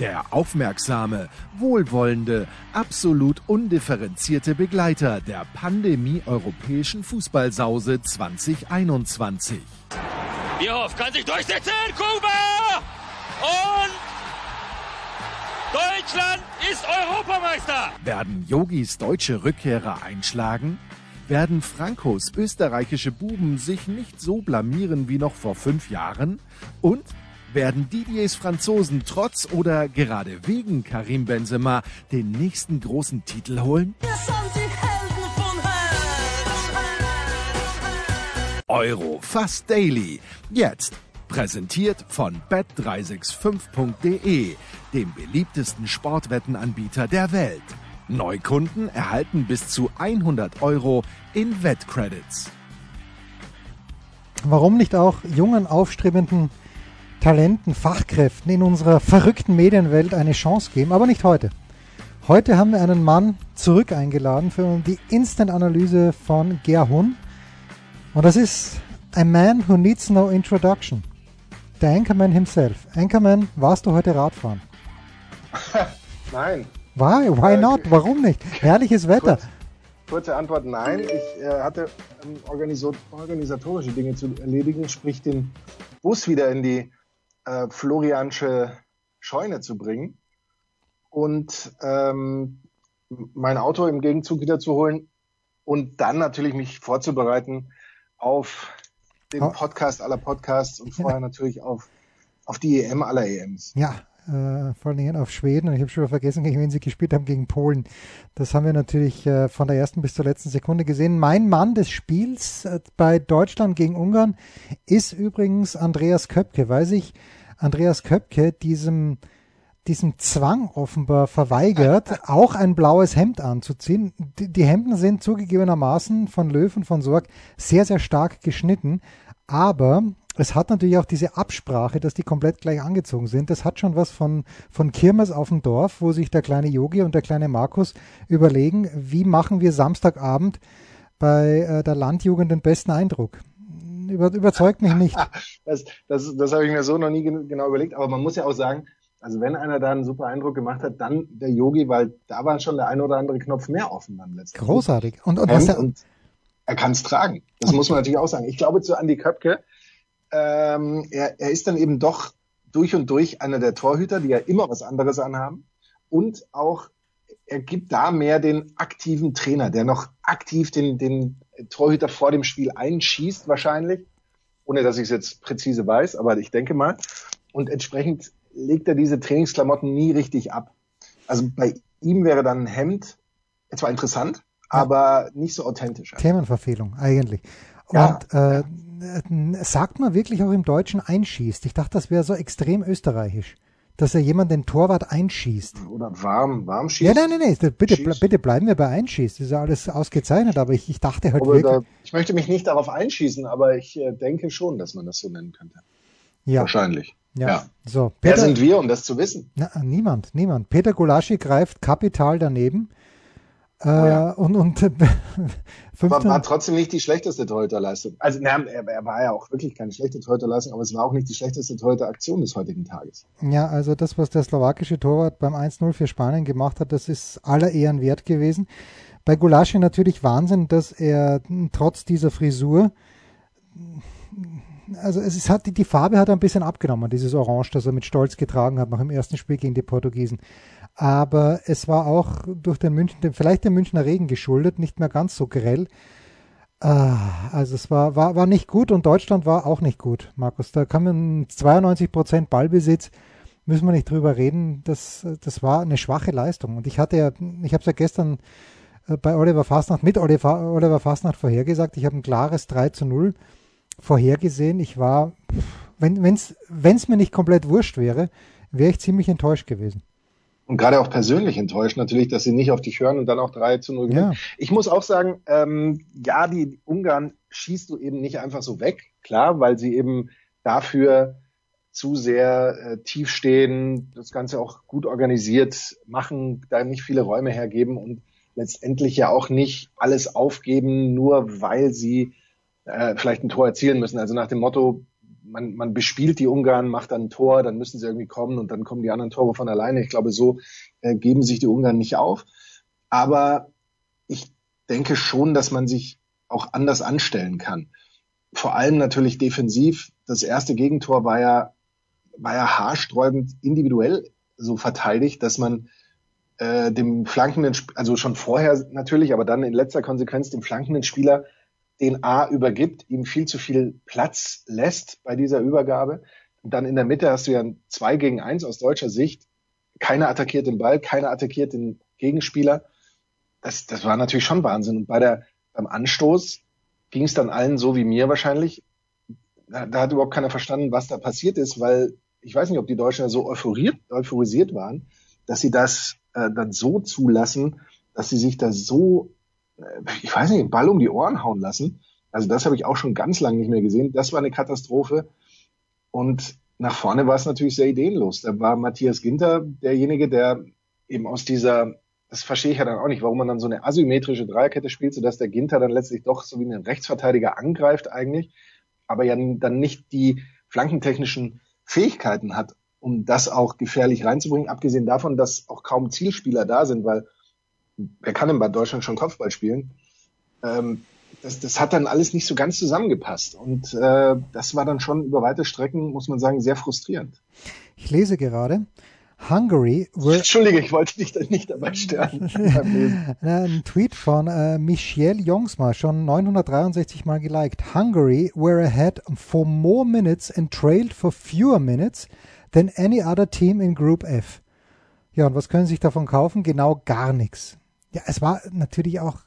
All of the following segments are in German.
Der aufmerksame, wohlwollende, absolut undifferenzierte Begleiter der Pandemie-europäischen Fußballsause 2021. Bierhoff kann sich durchsetzen, Kuba! Und Deutschland ist Europameister! Werden Yogis deutsche Rückkehrer einschlagen? Werden Frankos österreichische Buben sich nicht so blamieren wie noch vor fünf Jahren? Und werden Didiers Franzosen trotz oder gerade wegen Karim Benzema den nächsten großen Titel holen? Euro fast daily. Jetzt präsentiert von bet365.de, dem beliebtesten Sportwettenanbieter der Welt. Neukunden erhalten bis zu 100 Euro in Wettcredits. Warum nicht auch jungen, aufstrebenden Talenten, Fachkräften in unserer verrückten Medienwelt eine Chance geben, aber nicht heute. Heute haben wir einen Mann zurück eingeladen für die Instant-Analyse von Gerhun. Und das ist A Man Who Needs No Introduction. Der Anchorman himself. Anchorman, warst du heute Radfahren? Nein. Why? Why not? Warum nicht? Herrliches Wetter. Kurz, kurze Antwort, nein. Ich äh, hatte ähm, organisatorische Dinge zu erledigen, sprich den Bus wieder in die äh, Floriansche Scheune zu bringen und ähm, mein Auto im Gegenzug wieder zu holen und dann natürlich mich vorzubereiten auf den Podcast aller Podcasts und vorher natürlich auf, auf die EM aller EMs. Ja, äh, vor allen Dingen auf Schweden. Und ich habe schon vergessen, gegen wen sie gespielt haben, gegen Polen. Das haben wir natürlich äh, von der ersten bis zur letzten Sekunde gesehen. Mein Mann des Spiels äh, bei Deutschland gegen Ungarn ist übrigens Andreas Köpke, weil sich Andreas Köpke diesem diesem Zwang offenbar verweigert, auch ein blaues Hemd anzuziehen. Die, die Hemden sind zugegebenermaßen von Löwen von Sorg sehr, sehr stark geschnitten, aber es hat natürlich auch diese Absprache, dass die komplett gleich angezogen sind. Das hat schon was von, von Kirmes auf dem Dorf, wo sich der kleine Yogi und der kleine Markus überlegen, wie machen wir Samstagabend bei äh, der Landjugend den besten Eindruck. Über, überzeugt mich nicht. Das, das, das habe ich mir so noch nie genau überlegt, aber man muss ja auch sagen, also wenn einer da einen super Eindruck gemacht hat, dann der Yogi, weil da war schon der ein oder andere Knopf mehr offen dann letztendlich. Großartig. Und, und, und, er, und er kann es tragen. Das muss man natürlich auch sagen. Ich glaube zu Andy Köpke, ähm, er, er ist dann eben doch durch und durch einer der Torhüter, die ja immer was anderes anhaben. Und auch, er gibt da mehr den aktiven Trainer, der noch aktiv den, den Torhüter vor dem Spiel einschießt, wahrscheinlich. Ohne dass ich es jetzt präzise weiß, aber ich denke mal. Und entsprechend legt er diese Trainingsklamotten nie richtig ab. Also bei ihm wäre dann ein Hemd zwar interessant, ja. aber nicht so authentisch. Themenverfehlung, eigentlich. Ja, und äh, sagt man wirklich auch im Deutschen einschießt? Ich dachte, das wäre so extrem österreichisch, dass er jemand den Torwart einschießt. Oder warm, warm schießt. Ja, nein, nein, nein. Bitte, schießt. bitte bleiben wir bei einschießt. Das ist ja alles ausgezeichnet, aber ich, ich dachte halt aber wirklich. Da, ich möchte mich nicht darauf einschießen, aber ich äh, denke schon, dass man das so nennen könnte. Ja. Wahrscheinlich. Ja. ja. So, Peter, Wer sind wir, um das zu wissen? Na, niemand, niemand. Peter Gulaschi greift kapital daneben. Äh, oh ja. Und, und aber war trotzdem nicht die schlechteste Torhüterleistung. Also na, er, er, war ja auch wirklich keine schlechte Torhüterleistung, aber es war auch nicht die schlechteste Torhüteraktion des heutigen Tages. Ja, also das, was der slowakische Torwart beim 1-0 für Spanien gemacht hat, das ist aller Ehren wert gewesen. Bei Gulaschi natürlich Wahnsinn, dass er trotz dieser Frisur also es ist, hat, die Farbe hat ein bisschen abgenommen, dieses Orange, das er mit Stolz getragen hat nach dem ersten Spiel gegen die Portugiesen. Aber es war auch durch den München, vielleicht dem Münchner Regen geschuldet, nicht mehr ganz so grell. Ah, also es war, war, war nicht gut und Deutschland war auch nicht gut, Markus. Da kann man 92 Prozent Ballbesitz, müssen wir nicht drüber reden. Das, das war eine schwache Leistung. Und ich hatte ja, ich habe es ja gestern äh, bei Oliver Fastnacht, mit Oliver, Oliver Fastnacht vorhergesagt, ich habe ein klares 3 zu 0 vorhergesehen. Ich war, wenn es mir nicht komplett wurscht wäre, wäre ich ziemlich enttäuscht gewesen. Und gerade auch persönlich enttäuscht natürlich, dass sie nicht auf dich hören und dann auch 3 zu 0 gewinnen. Ja. Ich muss auch sagen, ähm, ja, die Ungarn schießt du eben nicht einfach so weg, klar, weil sie eben dafür zu sehr äh, tief stehen, das Ganze auch gut organisiert machen, da nicht viele Räume hergeben und letztendlich ja auch nicht alles aufgeben, nur weil sie äh, vielleicht ein Tor erzielen müssen. Also nach dem Motto, man, man bespielt die Ungarn, macht dann ein Tor, dann müssen sie irgendwie kommen und dann kommen die anderen Tore von alleine. Ich glaube, so äh, geben sich die Ungarn nicht auf. Aber ich denke schon, dass man sich auch anders anstellen kann. Vor allem natürlich defensiv. Das erste Gegentor war ja, war ja haarsträubend individuell so verteidigt, dass man äh, dem flankenden, also schon vorher natürlich, aber dann in letzter Konsequenz dem flankenden Spieler den A übergibt, ihm viel zu viel Platz lässt bei dieser Übergabe. Und dann in der Mitte hast du ja ein 2 gegen 1 aus deutscher Sicht. Keiner attackiert den Ball, keiner attackiert den Gegenspieler. Das, das war natürlich schon Wahnsinn. Und bei der, beim Anstoß ging es dann allen so wie mir wahrscheinlich. Da, da hat überhaupt keiner verstanden, was da passiert ist, weil ich weiß nicht, ob die Deutschen so euphoriert, euphorisiert waren, dass sie das äh, dann so zulassen, dass sie sich da so ich weiß nicht, den Ball um die Ohren hauen lassen. Also das habe ich auch schon ganz lange nicht mehr gesehen. Das war eine Katastrophe. Und nach vorne war es natürlich sehr ideenlos. Da war Matthias Ginter derjenige, der eben aus dieser, das verstehe ich ja dann auch nicht, warum man dann so eine asymmetrische Dreierkette spielt, sodass der Ginter dann letztlich doch so wie ein Rechtsverteidiger angreift eigentlich, aber ja dann nicht die flankentechnischen Fähigkeiten hat, um das auch gefährlich reinzubringen, abgesehen davon, dass auch kaum Zielspieler da sind, weil wer kann denn bei Deutschland schon Kopfball spielen? Ähm, das, das hat dann alles nicht so ganz zusammengepasst. Und äh, das war dann schon über weite Strecken, muss man sagen, sehr frustrierend. Ich lese gerade. Hungary were Entschuldige, ich wollte dich dann nicht dabei stören. Ein Tweet von äh, Michel Jongsma, schon 963 Mal geliked. Hungary were ahead for more minutes and trailed for fewer minutes than any other team in Group F. Ja, und was können Sie sich davon kaufen? Genau gar nichts. Ja, es war natürlich auch,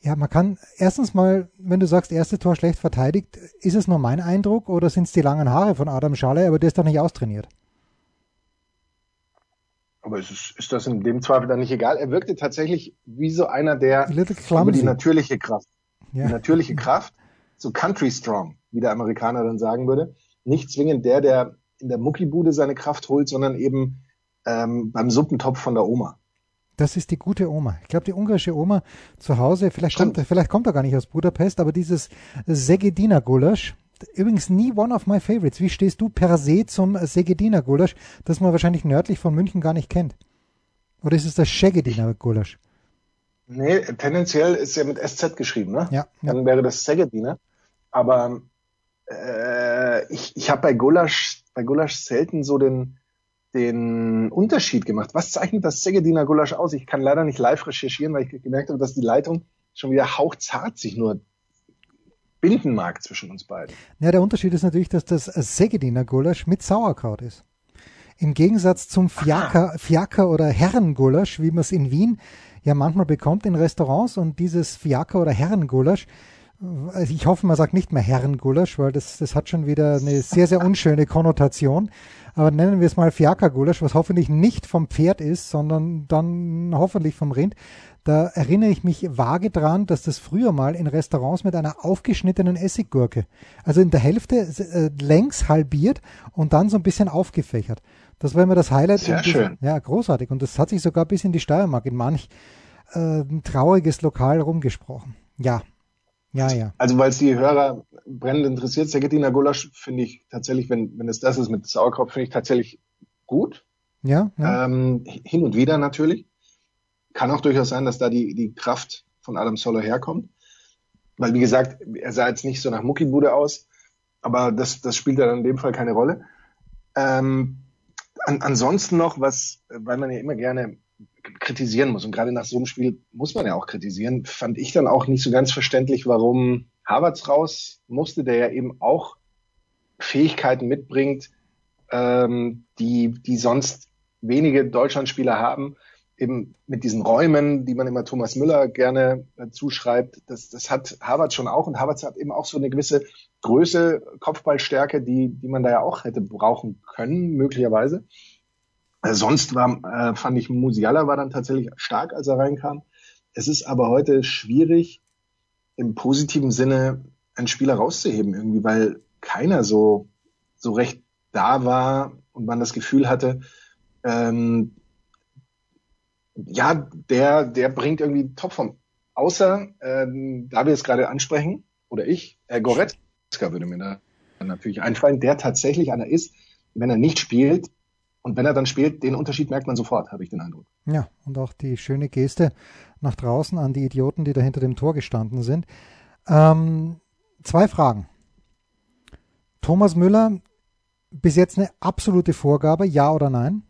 ja, man kann erstens mal, wenn du sagst, erste Tor schlecht verteidigt, ist es nur mein Eindruck oder sind es die langen Haare von Adam Schalle, aber der ist doch nicht austrainiert. Aber ist, ist das in dem Zweifel dann nicht egal? Er wirkte tatsächlich wie so einer, der über die natürliche Kraft, ja. die natürliche Kraft, so country strong, wie der Amerikaner dann sagen würde, nicht zwingend der, der in der Muckibude seine Kraft holt, sondern eben ähm, beim Suppentopf von der Oma. Das ist die gute Oma. Ich glaube, die ungarische Oma zu Hause, vielleicht kommt, vielleicht kommt er gar nicht aus Budapest, aber dieses Segedina Gulasch, übrigens nie one of my favorites. Wie stehst du per se zum Segedina Gulasch, das man wahrscheinlich nördlich von München gar nicht kennt? Oder ist es das Schegedina Gulasch? Nee, tendenziell ist ja mit SZ geschrieben, ne? Ja. Dann wäre das Segedina. Aber äh, ich, ich habe bei Gulasch, bei Gulasch selten so den, den Unterschied gemacht. Was zeichnet das Segediner Gulasch aus? Ich kann leider nicht live recherchieren, weil ich gemerkt habe, dass die Leitung schon wieder hauchzart sich nur binden mag zwischen uns beiden. Ja, der Unterschied ist natürlich, dass das Segediner Gulasch mit Sauerkraut ist. Im Gegensatz zum Fiaker, Fiaker oder Herrengulasch, wie man es in Wien ja manchmal bekommt in Restaurants und dieses Fiaker oder Herrengulasch, also ich hoffe, man sagt nicht mehr Herrengulasch, weil das, das hat schon wieder eine sehr, sehr unschöne Konnotation aber nennen wir es mal Fiaker-Gulasch, was hoffentlich nicht vom Pferd ist, sondern dann hoffentlich vom Rind. Da erinnere ich mich vage dran, dass das früher mal in Restaurants mit einer aufgeschnittenen Essiggurke, also in der Hälfte äh, längs halbiert und dann so ein bisschen aufgefächert. Das war immer das Highlight. Sehr schön. Ja, großartig. Und das hat sich sogar bis in die Steiermark in manch äh, trauriges Lokal rumgesprochen. Ja, ja, ja. Also weil es die Hörer brennend interessiert, Segediner Gulasch finde ich tatsächlich, wenn, wenn es das ist mit Sauerkraut, finde ich tatsächlich gut. Ja. ja. Ähm, hin und wieder natürlich. Kann auch durchaus sein, dass da die, die Kraft von Adam Solo herkommt. Weil, wie gesagt, er sah jetzt nicht so nach Muckibude aus, aber das, das spielt ja dann in dem Fall keine Rolle. Ähm, an, ansonsten noch, was, weil man ja immer gerne kritisieren muss. Und gerade nach so einem Spiel muss man ja auch kritisieren. Fand ich dann auch nicht so ganz verständlich, warum Havertz raus musste, der ja eben auch Fähigkeiten mitbringt, ähm, die, die sonst wenige Deutschlandspieler haben. Eben mit diesen Räumen, die man immer Thomas Müller gerne äh, zuschreibt, das, das hat Havertz schon auch. Und Havertz hat eben auch so eine gewisse Größe, Kopfballstärke, die, die man da ja auch hätte brauchen können, möglicherweise. Äh, sonst war, äh, fand ich, Musiala war dann tatsächlich stark, als er reinkam. Es ist aber heute schwierig, im positiven Sinne einen Spieler rauszuheben irgendwie, weil keiner so, so recht da war und man das Gefühl hatte, ähm, ja, der, der bringt irgendwie Topform. Außer, ähm, da wir es gerade ansprechen, oder ich, äh, Goretzka würde mir da natürlich einfallen, der tatsächlich einer ist, wenn er nicht spielt, und wenn er dann spielt, den Unterschied merkt man sofort, habe ich den Eindruck. Ja, und auch die schöne Geste nach draußen an die Idioten, die da hinter dem Tor gestanden sind. Ähm, zwei Fragen. Thomas Müller, bis jetzt eine absolute Vorgabe, ja oder nein?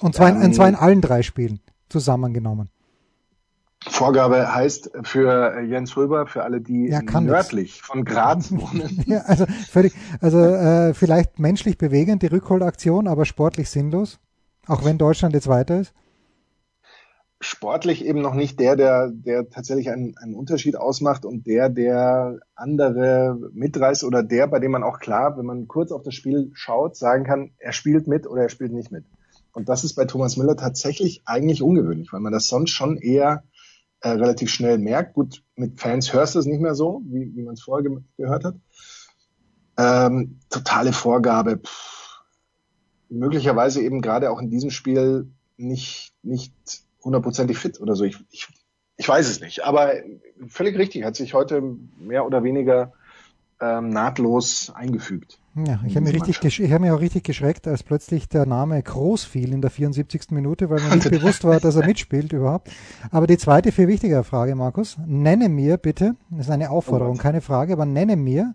Und zwar, ähm, in, zwar in allen drei Spielen zusammengenommen. Vorgabe heißt für Jens Röber, für alle, die ja, nördlich das. von Graz wohnen. ja, also völlig, also äh, vielleicht menschlich bewegend die Rückholaktion, aber sportlich sinnlos, auch wenn Deutschland jetzt weiter ist. Sportlich eben noch nicht der, der, der tatsächlich einen, einen Unterschied ausmacht und der, der andere mitreißt oder der, bei dem man auch klar, wenn man kurz auf das Spiel schaut, sagen kann, er spielt mit oder er spielt nicht mit. Und das ist bei Thomas Müller tatsächlich eigentlich ungewöhnlich, weil man das sonst schon eher äh, relativ schnell merkt. Gut, mit Fans hörst du es nicht mehr so, wie, wie man es vorher ge gehört hat. Ähm, totale Vorgabe. Pff, möglicherweise eben gerade auch in diesem Spiel nicht, nicht hundertprozentig fit oder so. Ich, ich, ich weiß es nicht. Aber völlig richtig, hat sich heute mehr oder weniger ähm, nahtlos eingefügt. Ja, ich habe richtig ich hab mich auch richtig geschreckt, als plötzlich der Name Groß fiel in der 74. Minute, weil mir nicht bewusst war, dass er mitspielt überhaupt. Aber die zweite, viel wichtigere Frage, Markus. Nenne mir bitte, das ist eine Aufforderung, oh keine Frage, aber nenne mir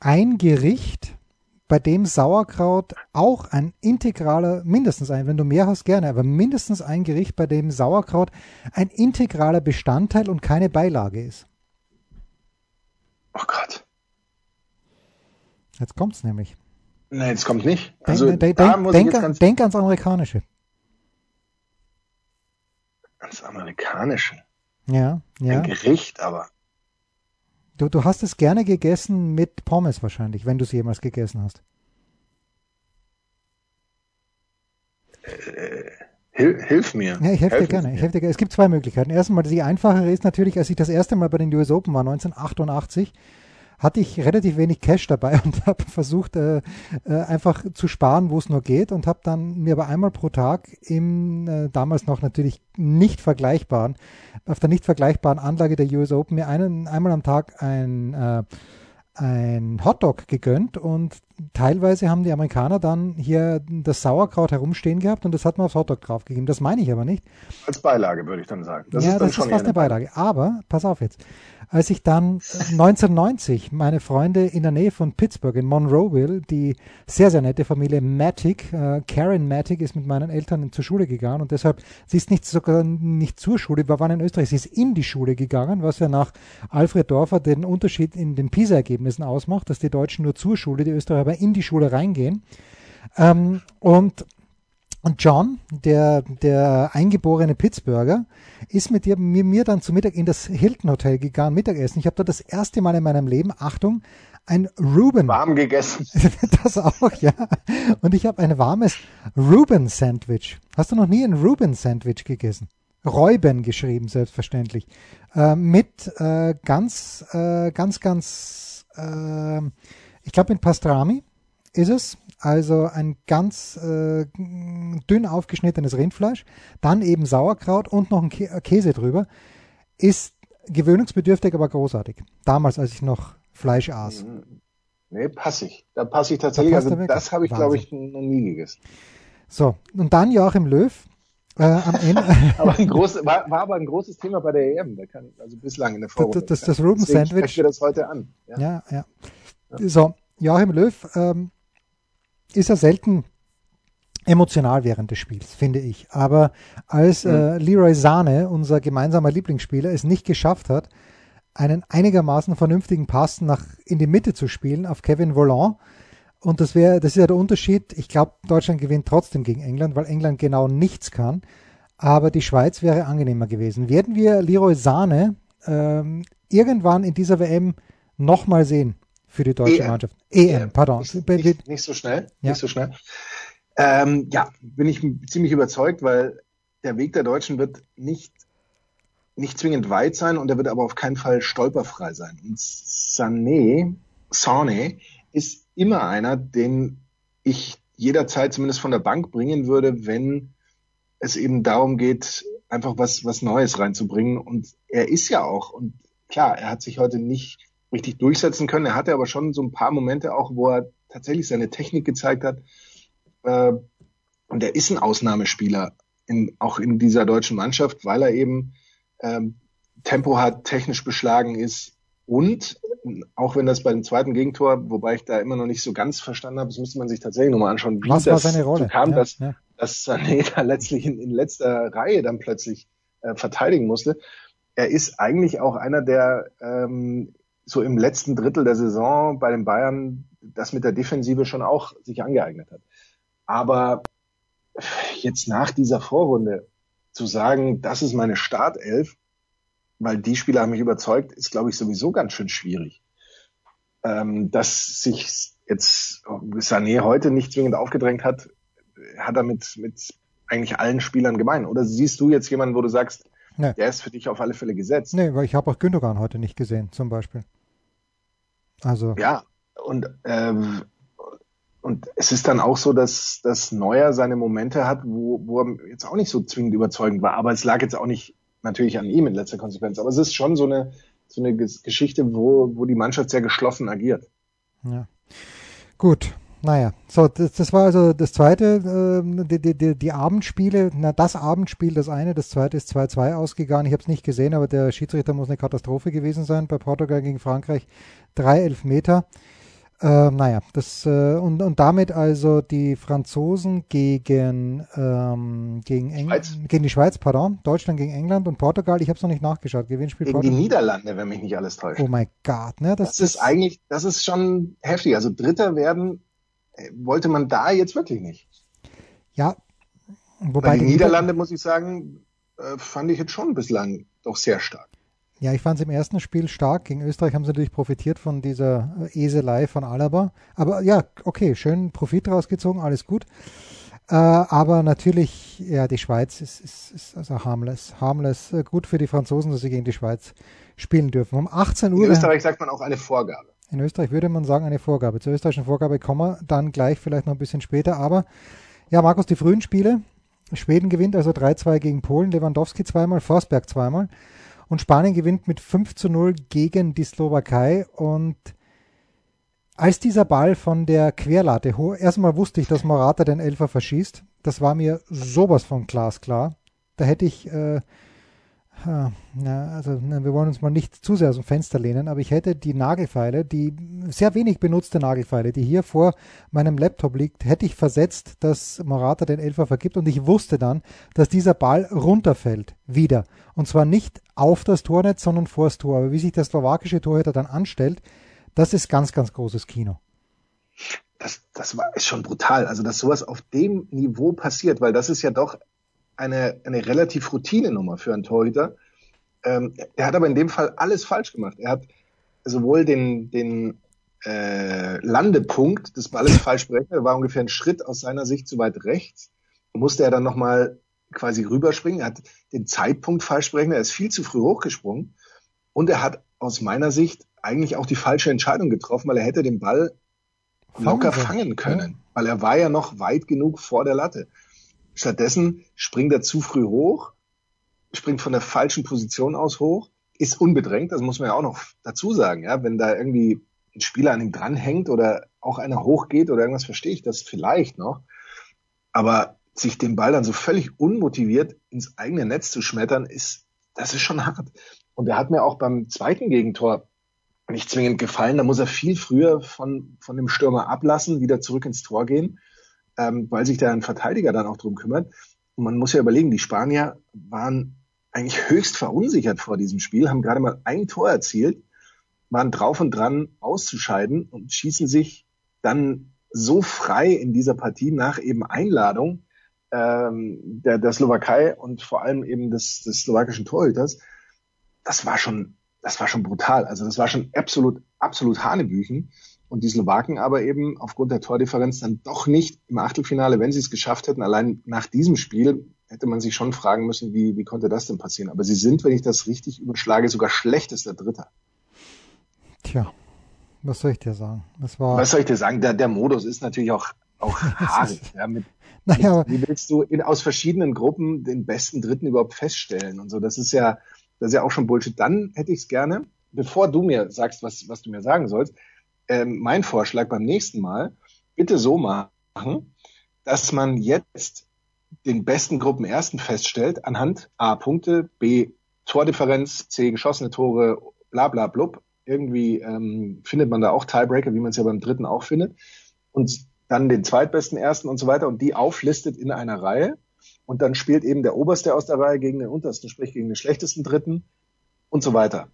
ein Gericht, bei dem Sauerkraut auch ein integraler, mindestens ein, wenn du mehr hast, gerne, aber mindestens ein Gericht, bei dem Sauerkraut ein integraler Bestandteil und keine Beilage ist. Oh Gott. Jetzt kommt's nämlich. Nein, jetzt kommt nicht. Also denk, denk, denk, an, denk ans Amerikanische. Ans Amerikanische? Ja, ja. Ein Gericht, aber. Du, du hast es gerne gegessen mit Pommes wahrscheinlich, wenn du es jemals gegessen hast. Äh, hilf, mir. Ja, ich helfe dir gerne. Ich helf dir, es gibt zwei Möglichkeiten. Erstmal, die einfachere ist natürlich, als ich das erste Mal bei den US Open war, 1988, hatte ich relativ wenig Cash dabei und habe versucht, äh, äh, einfach zu sparen, wo es nur geht und habe dann mir aber einmal pro Tag im äh, damals noch natürlich nicht vergleichbaren, auf der nicht vergleichbaren Anlage der US Open mir einen, einmal am Tag ein äh, ein Hotdog gegönnt und teilweise haben die Amerikaner dann hier das Sauerkraut herumstehen gehabt und das hat man aufs Hotdog draufgegeben. Das meine ich aber nicht. Als Beilage würde ich dann sagen. Das ja, ist das ist fast eine Beilage. Aber, pass auf jetzt, als ich dann 1990 meine Freunde in der Nähe von Pittsburgh in Monroeville, die sehr, sehr nette Familie Matic, äh, Karen Matic ist mit meinen Eltern zur Schule gegangen und deshalb, sie ist nicht sogar nicht zur Schule, wir waren in Österreich, sie ist in die Schule gegangen, was ja nach Alfred Dorfer den Unterschied in den PISA-Ergebnissen ausmacht, dass die Deutschen nur zur Schule, die Österreicher aber in die Schule reingehen. Ähm, und und John, der, der eingeborene Pittsburgher, ist mit dir, mir, mir dann zu Mittag in das Hilton Hotel gegangen, Mittagessen. Ich habe da das erste Mal in meinem Leben, Achtung, ein Ruben. Warm gegessen. das auch, ja. Und ich habe ein warmes Ruben-Sandwich. Hast du noch nie ein Ruben-Sandwich gegessen? Räuben geschrieben, selbstverständlich. Äh, mit äh, ganz, äh, ganz, ganz, äh, ich glaube mit Pastrami ist es also ein ganz äh, dünn aufgeschnittenes Rindfleisch, dann eben Sauerkraut und noch ein Kä Käse drüber. Ist gewöhnungsbedürftig, aber großartig. Damals, als ich noch Fleisch aß. Nee, passe ich. Da passe ich tatsächlich. Da also das habe ich, glaube ich, noch nie gegessen. So, und dann Joachim Löw. Äh, am Ende. aber groß, war, war aber ein großes Thema bei der EM, da kann, also bislang in der Vorrunde. Das, das, das Ruben Sandwich. Ich das heute an. Ja, ja. ja. Ja. So, Joachim Löw ähm, ist er selten emotional während des Spiels, finde ich. Aber als mhm. äh, Leroy Sahne, unser gemeinsamer Lieblingsspieler, es nicht geschafft hat, einen einigermaßen vernünftigen Pass nach in die Mitte zu spielen auf Kevin Volland, und das wäre, das ist ja der Unterschied. Ich glaube, Deutschland gewinnt trotzdem gegen England, weil England genau nichts kann. Aber die Schweiz wäre angenehmer gewesen. Werden wir Leroy Sahne ähm, irgendwann in dieser WM nochmal sehen? Für die deutsche EM. Mannschaft. EM, EM. pardon. Nicht, nicht, nicht, so schnell. Ja. Nicht so schnell. Ähm, ja, bin ich ziemlich überzeugt, weil der Weg der Deutschen wird nicht, nicht zwingend weit sein und er wird aber auf keinen Fall stolperfrei sein. Und Sané, Sané ist immer einer, den ich jederzeit zumindest von der Bank bringen würde, wenn es eben darum geht, einfach was, was Neues reinzubringen. Und er ist ja auch, und klar, er hat sich heute nicht richtig durchsetzen können. Er hatte aber schon so ein paar Momente auch, wo er tatsächlich seine Technik gezeigt hat. Äh, und er ist ein Ausnahmespieler, in, auch in dieser deutschen Mannschaft, weil er eben ähm, Tempo hat, technisch beschlagen ist und auch wenn das bei dem zweiten Gegentor, wobei ich da immer noch nicht so ganz verstanden habe, das müsste man sich tatsächlich nochmal anschauen, wie Was das war seine Rolle? So kam, ja, dass, ja. dass Sané da letztlich in, in letzter Reihe dann plötzlich äh, verteidigen musste. Er ist eigentlich auch einer, der ähm, so im letzten Drittel der Saison bei den Bayern das mit der Defensive schon auch sich angeeignet hat. Aber jetzt nach dieser Vorrunde zu sagen, das ist meine Startelf, weil die Spieler haben mich überzeugt, ist, glaube ich, sowieso ganz schön schwierig. Ähm, dass sich jetzt Sané heute nicht zwingend aufgedrängt hat, hat er mit, mit eigentlich allen Spielern gemein. Oder siehst du jetzt jemanden, wo du sagst, nee. der ist für dich auf alle Fälle gesetzt? Nee, weil ich habe auch Gündogan heute nicht gesehen, zum Beispiel. Also. Ja, und, ähm, und es ist dann auch so, dass, dass Neuer seine Momente hat, wo, wo er jetzt auch nicht so zwingend überzeugend war. Aber es lag jetzt auch nicht natürlich an ihm in letzter Konsequenz. Aber es ist schon so eine, so eine Geschichte, wo, wo die Mannschaft sehr geschlossen agiert. Ja. Gut, naja, so, das, das war also das zweite, äh, die, die, die Abendspiele, na das Abendspiel, das eine, das zweite ist 2-2 ausgegangen. Ich habe es nicht gesehen, aber der Schiedsrichter muss eine Katastrophe gewesen sein bei Portugal gegen Frankreich. Drei Elfmeter. Äh, naja, das äh, und, und damit also die Franzosen gegen, ähm, gegen, Eng gegen die Schweiz, pardon, Deutschland gegen England und Portugal. Ich habe es noch nicht nachgeschaut. Gegen spielt gegen Portugal? die Niederlande, wenn mich nicht alles täuscht. Oh mein Gott, ne? Das, das ist eigentlich, das ist schon heftig. Also Dritter werden wollte man da jetzt wirklich nicht. Ja, wobei Weil die, die Niederlande, muss ich sagen, äh, fand ich jetzt schon bislang doch sehr stark. Ja, ich fand es im ersten Spiel stark. Gegen Österreich haben sie natürlich profitiert von dieser Eselei von Alaba. Aber ja, okay, schön Profit rausgezogen, alles gut. Äh, aber natürlich, ja, die Schweiz ist, ist, ist also harmless. Harmless, äh, gut für die Franzosen, dass sie gegen die Schweiz spielen dürfen. Um 18 Uhr. In Österreich sagt man auch eine Vorgabe. In Österreich würde man sagen eine Vorgabe. Zur österreichischen Vorgabe kommen wir dann gleich vielleicht noch ein bisschen später. Aber ja, Markus, die frühen Spiele. Schweden gewinnt also 3-2 gegen Polen, Lewandowski zweimal, Forsberg zweimal. Und Spanien gewinnt mit 5 zu 0 gegen die Slowakei. Und als dieser Ball von der Querlatte, erstmal wusste ich, dass Morata den Elfer verschießt. Das war mir sowas von glasklar. Da hätte ich äh, na, also wir wollen uns mal nicht zu sehr aus dem Fenster lehnen, aber ich hätte die Nagelfeile, die sehr wenig benutzte Nagelfeile, die hier vor meinem Laptop liegt, hätte ich versetzt, dass Morata den Elfer vergibt und ich wusste dann, dass dieser Ball runterfällt, wieder. Und zwar nicht auf das Tornetz, sondern vor das Tor. Aber wie sich der slowakische Torhüter dann anstellt, das ist ganz, ganz großes Kino. Das, das war, ist schon brutal. Also, dass sowas auf dem Niveau passiert, weil das ist ja doch eine, eine relativ Routine-Nummer für einen Torhüter. Ähm, er hat aber in dem Fall alles falsch gemacht. Er hat sowohl den, den äh, Landepunkt des Balles falsch berechnet, er war ungefähr ein Schritt aus seiner Sicht zu weit rechts, musste er dann nochmal quasi rüberspringen, er hat den Zeitpunkt falsch berechnet, er ist viel zu früh hochgesprungen und er hat aus meiner Sicht eigentlich auch die falsche Entscheidung getroffen, weil er hätte den Ball locker fangen können, ja. weil er war ja noch weit genug vor der Latte. Stattdessen springt er zu früh hoch, springt von der falschen Position aus hoch, ist unbedrängt, das muss man ja auch noch dazu sagen, ja, wenn da irgendwie ein Spieler an ihm dranhängt oder auch einer hochgeht oder irgendwas, verstehe ich das vielleicht noch. Aber sich den Ball dann so völlig unmotiviert ins eigene Netz zu schmettern, ist, das ist schon hart. Und er hat mir auch beim zweiten Gegentor nicht zwingend gefallen. Da muss er viel früher von, von dem Stürmer ablassen, wieder zurück ins Tor gehen ähm, weil sich da ein Verteidiger dann auch drum kümmert. Und man muss ja überlegen, die Spanier waren eigentlich höchst verunsichert vor diesem Spiel, haben gerade mal ein Tor erzielt, waren drauf und dran auszuscheiden und schießen sich dann so frei in dieser Partie nach eben Einladung ähm, der, der Slowakei und vor allem eben des, des slowakischen Torhüters. Das war schon, das war schon brutal. Also das war schon absolut, absolut Hanebüchen. Und die Slowaken aber eben aufgrund der Tordifferenz dann doch nicht im Achtelfinale, wenn sie es geschafft hätten. Allein nach diesem Spiel hätte man sich schon fragen müssen, wie, wie konnte das denn passieren? Aber sie sind, wenn ich das richtig überschlage, sogar schlechtester Dritter. Tja, was soll ich dir sagen? Das war was soll ich dir sagen? Der, der Modus ist natürlich auch, auch haarig. ja, mit, naja, wie willst du in, aus verschiedenen Gruppen den besten Dritten überhaupt feststellen und so? Das ist ja, das ist ja auch schon Bullshit. Dann hätte ich es gerne, bevor du mir sagst, was, was du mir sagen sollst, ähm, mein Vorschlag beim nächsten Mal, bitte so machen, dass man jetzt den besten Gruppenersten feststellt anhand A Punkte, B Tordifferenz, C geschossene Tore, bla bla blub. Irgendwie ähm, findet man da auch Tiebreaker, wie man es ja beim dritten auch findet. Und dann den zweitbesten Ersten und so weiter und die auflistet in einer Reihe. Und dann spielt eben der Oberste aus der Reihe gegen den Untersten, sprich gegen den schlechtesten Dritten und so weiter.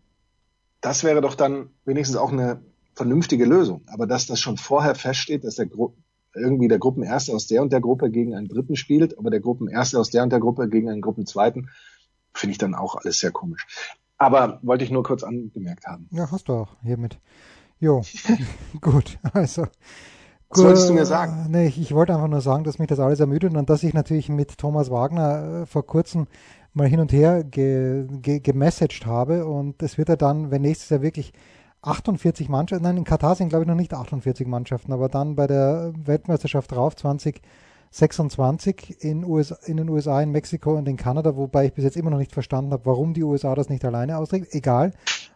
Das wäre doch dann wenigstens auch eine vernünftige Lösung. Aber dass das schon vorher feststeht, dass der Gru irgendwie der Gruppenerste aus der und der Gruppe gegen einen Dritten spielt, aber der Gruppenerste aus der und der Gruppe gegen einen Gruppenzweiten, finde ich dann auch alles sehr komisch. Aber wollte ich nur kurz angemerkt haben. Ja, hast du auch hiermit. Jo, gut, also. Was wolltest du mir sagen? Nee, ich, ich, wollte einfach nur sagen, dass mich das alles ermüdet und dass ich natürlich mit Thomas Wagner äh, vor kurzem mal hin und her ge, ge, gemessaged habe und es wird ja dann, wenn nächstes Jahr wirklich 48 Mannschaften, nein, in Katar sind glaube ich noch nicht 48 Mannschaften, aber dann bei der Weltmeisterschaft drauf 2026 in, USA, in den USA, in Mexiko und in Kanada, wobei ich bis jetzt immer noch nicht verstanden habe, warum die USA das nicht alleine austrägt. Egal,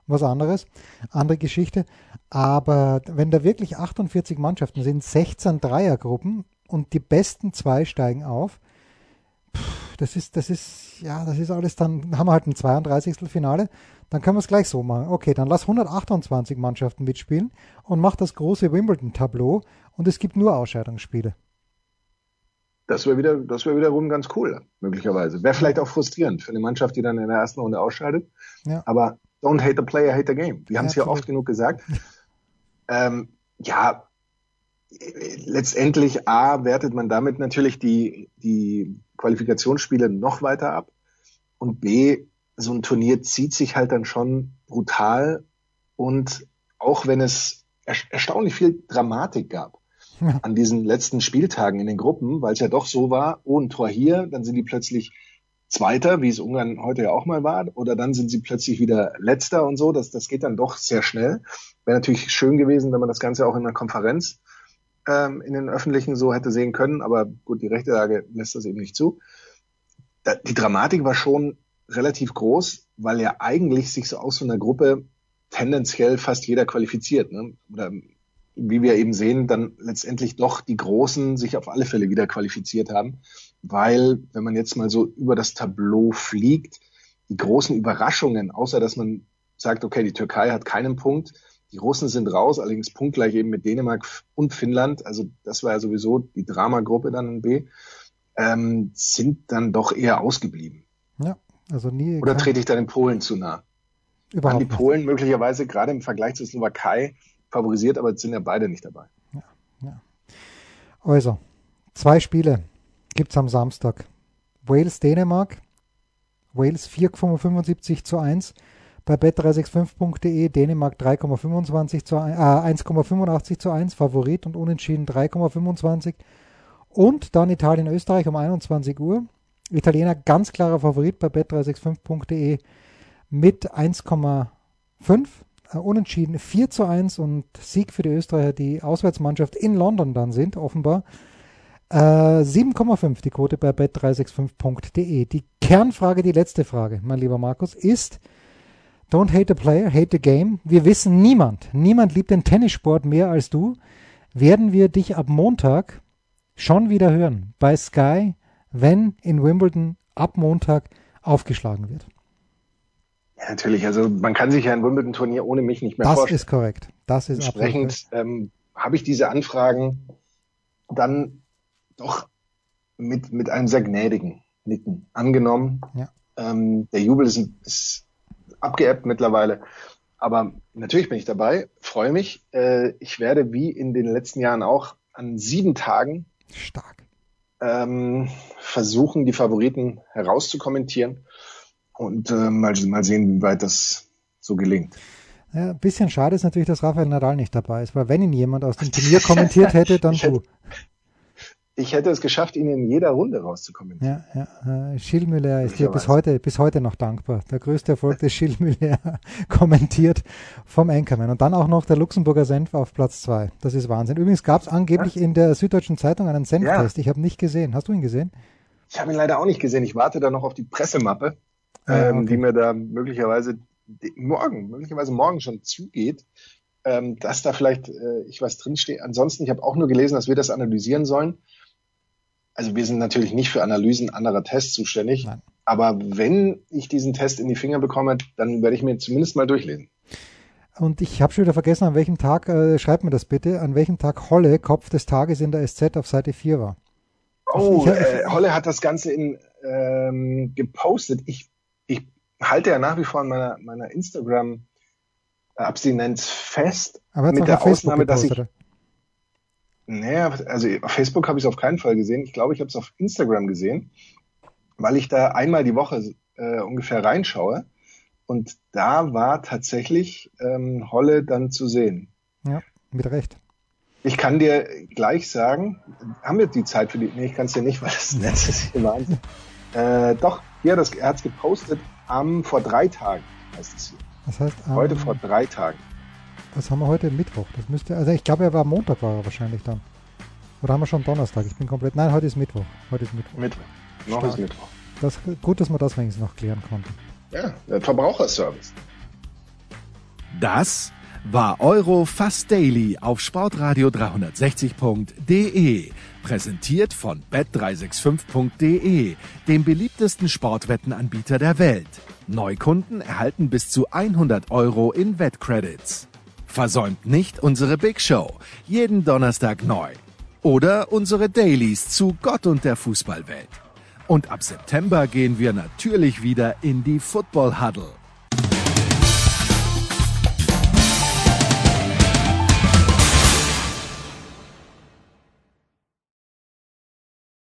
was anderes, andere Geschichte. Aber wenn da wirklich 48 Mannschaften sind, 16 Dreiergruppen und die besten zwei steigen auf, das ist, das ist, ja, das ist alles dann, haben wir halt ein 32. Finale dann können wir es gleich so machen. Okay, dann lass 128 Mannschaften mitspielen und mach das große Wimbledon-Tableau und es gibt nur Ausscheidungsspiele. Das wäre wieder, das wäre wiederum ganz cool, möglicherweise. Wäre vielleicht auch frustrierend für eine Mannschaft, die dann in der ersten Runde ausscheidet. Ja. Aber don't hate the player, hate the game. Wir haben es ja oft genug gesagt. ähm, ja, letztendlich A, wertet man damit natürlich die, die Qualifikationsspiele noch weiter ab. Und B, so ein Turnier zieht sich halt dann schon brutal und auch wenn es er erstaunlich viel Dramatik gab ja. an diesen letzten Spieltagen in den Gruppen, weil es ja doch so war, oh, ein Tor hier, dann sind die plötzlich Zweiter, wie es Ungarn heute ja auch mal war, oder dann sind sie plötzlich wieder Letzter und so. Das, das geht dann doch sehr schnell. Wäre natürlich schön gewesen, wenn man das Ganze auch in einer Konferenz ähm, in den öffentlichen so hätte sehen können, aber gut, die rechte Lage lässt das eben nicht zu. Da, die Dramatik war schon relativ groß, weil ja eigentlich sich so aus so einer Gruppe tendenziell fast jeder qualifiziert. Ne? Oder wie wir eben sehen, dann letztendlich doch die Großen sich auf alle Fälle wieder qualifiziert haben. Weil, wenn man jetzt mal so über das Tableau fliegt, die großen Überraschungen, außer dass man sagt, okay, die Türkei hat keinen Punkt, die Russen sind raus, allerdings punktgleich eben mit Dänemark und Finnland, also das war ja sowieso die Dramagruppe dann in B, ähm, sind dann doch eher ausgeblieben. Ja. Also nie. Oder trete ich dann den Polen zu nah? Überhaupt An die Polen möglicherweise gerade im Vergleich zur Slowakei favorisiert, aber sind ja beide nicht dabei. Ja, ja. Also, zwei Spiele gibt es am Samstag. Wales, Dänemark. Wales 4,75 zu 1 bei bet365.de. Dänemark 3,25 zu 1, äh, 1,85 zu 1, Favorit und unentschieden 3,25. Und dann Italien, Österreich um 21 Uhr. Italiener ganz klarer Favorit bei bet365.de mit 1,5. Äh, unentschieden 4 zu 1 und Sieg für die Österreicher, die Auswärtsmannschaft in London dann sind, offenbar. Äh, 7,5 die Quote bei bet365.de. Die Kernfrage, die letzte Frage, mein lieber Markus, ist, don't hate the player, hate the game. Wir wissen niemand, niemand liebt den Tennissport mehr als du. Werden wir dich ab Montag schon wieder hören bei Sky wenn in Wimbledon ab Montag aufgeschlagen wird. Ja, natürlich. Also man kann sich ja ein Wimbledon-Turnier ohne mich nicht mehr das vorstellen. Das ist korrekt. Das ist Entsprechend ähm, habe ich diese Anfragen dann doch mit, mit einem sehr gnädigen Nicken angenommen. Ja. Ähm, der Jubel ist, ist abgeebbt mittlerweile. Aber natürlich bin ich dabei, freue mich. Äh, ich werde wie in den letzten Jahren auch an sieben Tagen Stark ähm, versuchen, die Favoriten herauszukommentieren und äh, mal, mal sehen, wie weit das so gelingt. Ja, ein bisschen schade ist natürlich, dass Rafael Nadal nicht dabei ist, weil wenn ihn jemand aus dem Turnier kommentiert hätte, dann du. Ich hätte es geschafft, ihn in jeder Runde rauszukommen. Ja, ja. Äh, Gilles Müller ist dir bis heute, bis heute noch dankbar. Der größte Erfolg des Gilles Müller kommentiert vom Anchorman. Und dann auch noch der Luxemburger Senf auf Platz zwei. Das ist Wahnsinn. Übrigens gab es angeblich ja. in der Süddeutschen Zeitung einen Senftest. Ja. Ich habe nicht gesehen. Hast du ihn gesehen? Ich habe ihn leider auch nicht gesehen. Ich warte da noch auf die Pressemappe, ah, ähm, okay. die mir da möglicherweise morgen, möglicherweise morgen schon zugeht, ähm, dass da vielleicht äh, ich was drinstehe. Ansonsten, ich habe auch nur gelesen, dass wir das analysieren sollen also wir sind natürlich nicht für Analysen anderer Tests zuständig, Nein. aber wenn ich diesen Test in die Finger bekomme, dann werde ich mir zumindest mal durchlesen. Und ich habe schon wieder vergessen, an welchem Tag, äh, schreibt mir das bitte, an welchem Tag Holle Kopf des Tages in der SZ auf Seite 4 war. Oh, ich, ich, äh, Holle hat das Ganze in, ähm, gepostet. Ich, ich halte ja nach wie vor an meiner, meiner Instagram-Abstinenz fest. Aber mit der Ausnahme, dass ich, naja, also auf Facebook habe ich es auf keinen Fall gesehen. Ich glaube, ich habe es auf Instagram gesehen, weil ich da einmal die Woche äh, ungefähr reinschaue. Und da war tatsächlich ähm, Holle dann zu sehen. Ja, mit Recht. Ich kann dir gleich sagen, haben wir die Zeit für die? Nee, ich kann es dir nicht, weil das Netz ist hier Wahnsinn. Äh, doch, hier, das, er hat es gepostet am vor drei Tagen, heißt es hier. Das heißt, um, heute vor drei Tagen. Was haben wir heute? Mittwoch. Das müsste, also ich glaube, er war Montag war er wahrscheinlich dann. Oder haben wir schon Donnerstag? Ich bin komplett. Nein, heute ist Mittwoch. Heute ist Mittwoch. Mittwoch. Noch Stark. ist Mittwoch. Das, gut, dass wir das wenigstens noch klären konnten. Ja, der Verbraucherservice. Das war Euro Fast Daily auf Sportradio 360.de. Präsentiert von bet365.de, dem beliebtesten Sportwettenanbieter der Welt. Neukunden erhalten bis zu 100 Euro in Wettcredits. Versäumt nicht unsere Big Show. Jeden Donnerstag neu. Oder unsere Dailies zu Gott und der Fußballwelt. Und ab September gehen wir natürlich wieder in die Football Huddle.